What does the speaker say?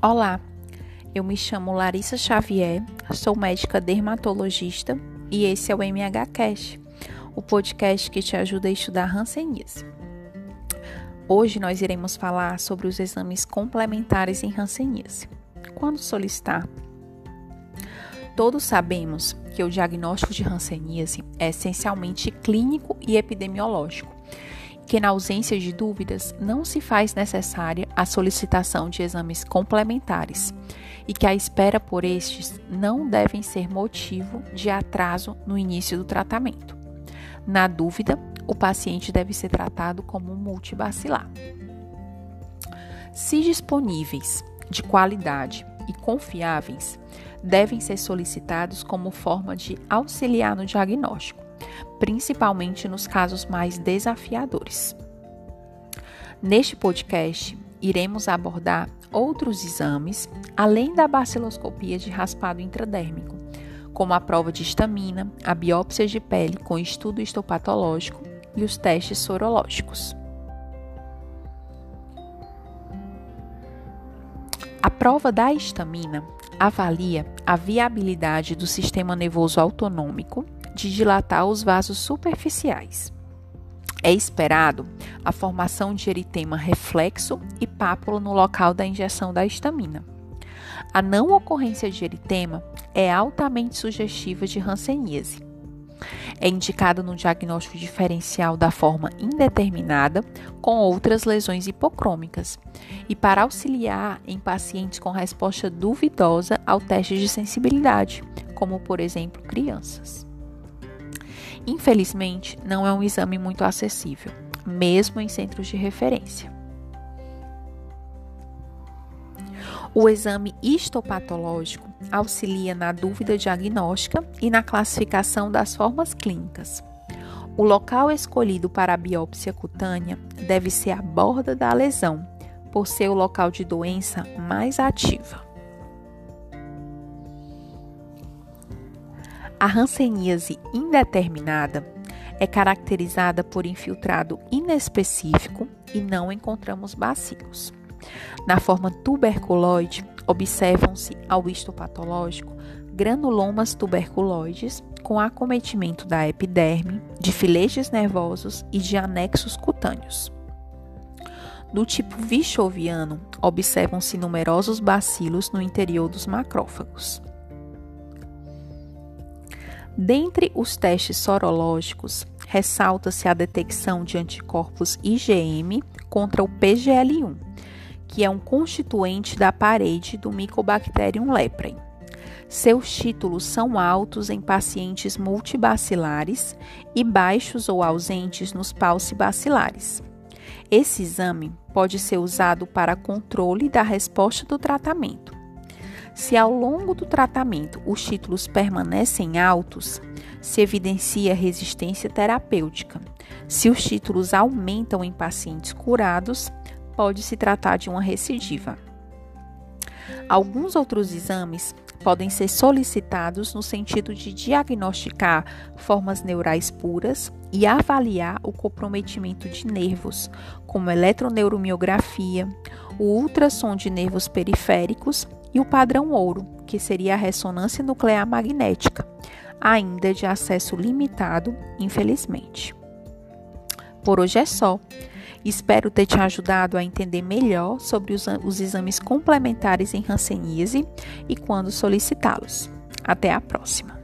Olá, eu me chamo Larissa Xavier, sou médica dermatologista e esse é o MHCast, o podcast que te ajuda a estudar hanseníase. Hoje nós iremos falar sobre os exames complementares em hanseníase. Quando solicitar? Todos sabemos que o diagnóstico de hanseníase é essencialmente clínico e epidemiológico que, na ausência de dúvidas, não se faz necessária a solicitação de exames complementares e que a espera por estes não devem ser motivo de atraso no início do tratamento. Na dúvida, o paciente deve ser tratado como multibacilar. Se disponíveis, de qualidade e confiáveis, devem ser solicitados como forma de auxiliar no diagnóstico principalmente nos casos mais desafiadores. Neste podcast, iremos abordar outros exames além da baciloscopia de raspado intradérmico, como a prova de estamina, a biópsia de pele com estudo histopatológico e os testes sorológicos. A prova da estamina avalia a viabilidade do sistema nervoso autonômico de dilatar os vasos superficiais. É esperado a formação de eritema reflexo e pápula no local da injeção da histamina. A não ocorrência de eritema é altamente sugestiva de hanseníase. É indicado no diagnóstico diferencial da forma indeterminada com outras lesões hipocrômicas e para auxiliar em pacientes com resposta duvidosa ao teste de sensibilidade, como por exemplo crianças. Infelizmente, não é um exame muito acessível, mesmo em centros de referência. O exame histopatológico auxilia na dúvida diagnóstica e na classificação das formas clínicas. O local escolhido para a biópsia cutânea deve ser a borda da lesão, por ser o local de doença mais ativa. A hanseníase indeterminada é caracterizada por infiltrado inespecífico e não encontramos bacilos. Na forma tuberculoide, observam-se ao histopatológico granulomas tuberculoides com acometimento da epiderme, de filetes nervosos e de anexos cutâneos. No tipo vichoviano, observam-se numerosos bacilos no interior dos macrófagos. Dentre os testes sorológicos, ressalta-se a detecção de anticorpos IgM contra o PGL1, que é um constituinte da parede do Mycobacterium leprae. Seus títulos são altos em pacientes multibacilares e baixos ou ausentes nos paucibacilares. Esse exame pode ser usado para controle da resposta do tratamento se ao longo do tratamento os títulos permanecem altos, se evidencia resistência terapêutica. Se os títulos aumentam em pacientes curados, pode se tratar de uma recidiva. Alguns outros exames podem ser solicitados no sentido de diagnosticar formas neurais puras e avaliar o comprometimento de nervos, como eletroneuromiografia, o ultrassom de nervos periféricos e o padrão ouro, que seria a ressonância nuclear magnética, ainda de acesso limitado, infelizmente. Por hoje é só. Espero ter te ajudado a entender melhor sobre os, os exames complementares em Hanseníase e quando solicitá-los. Até a próxima!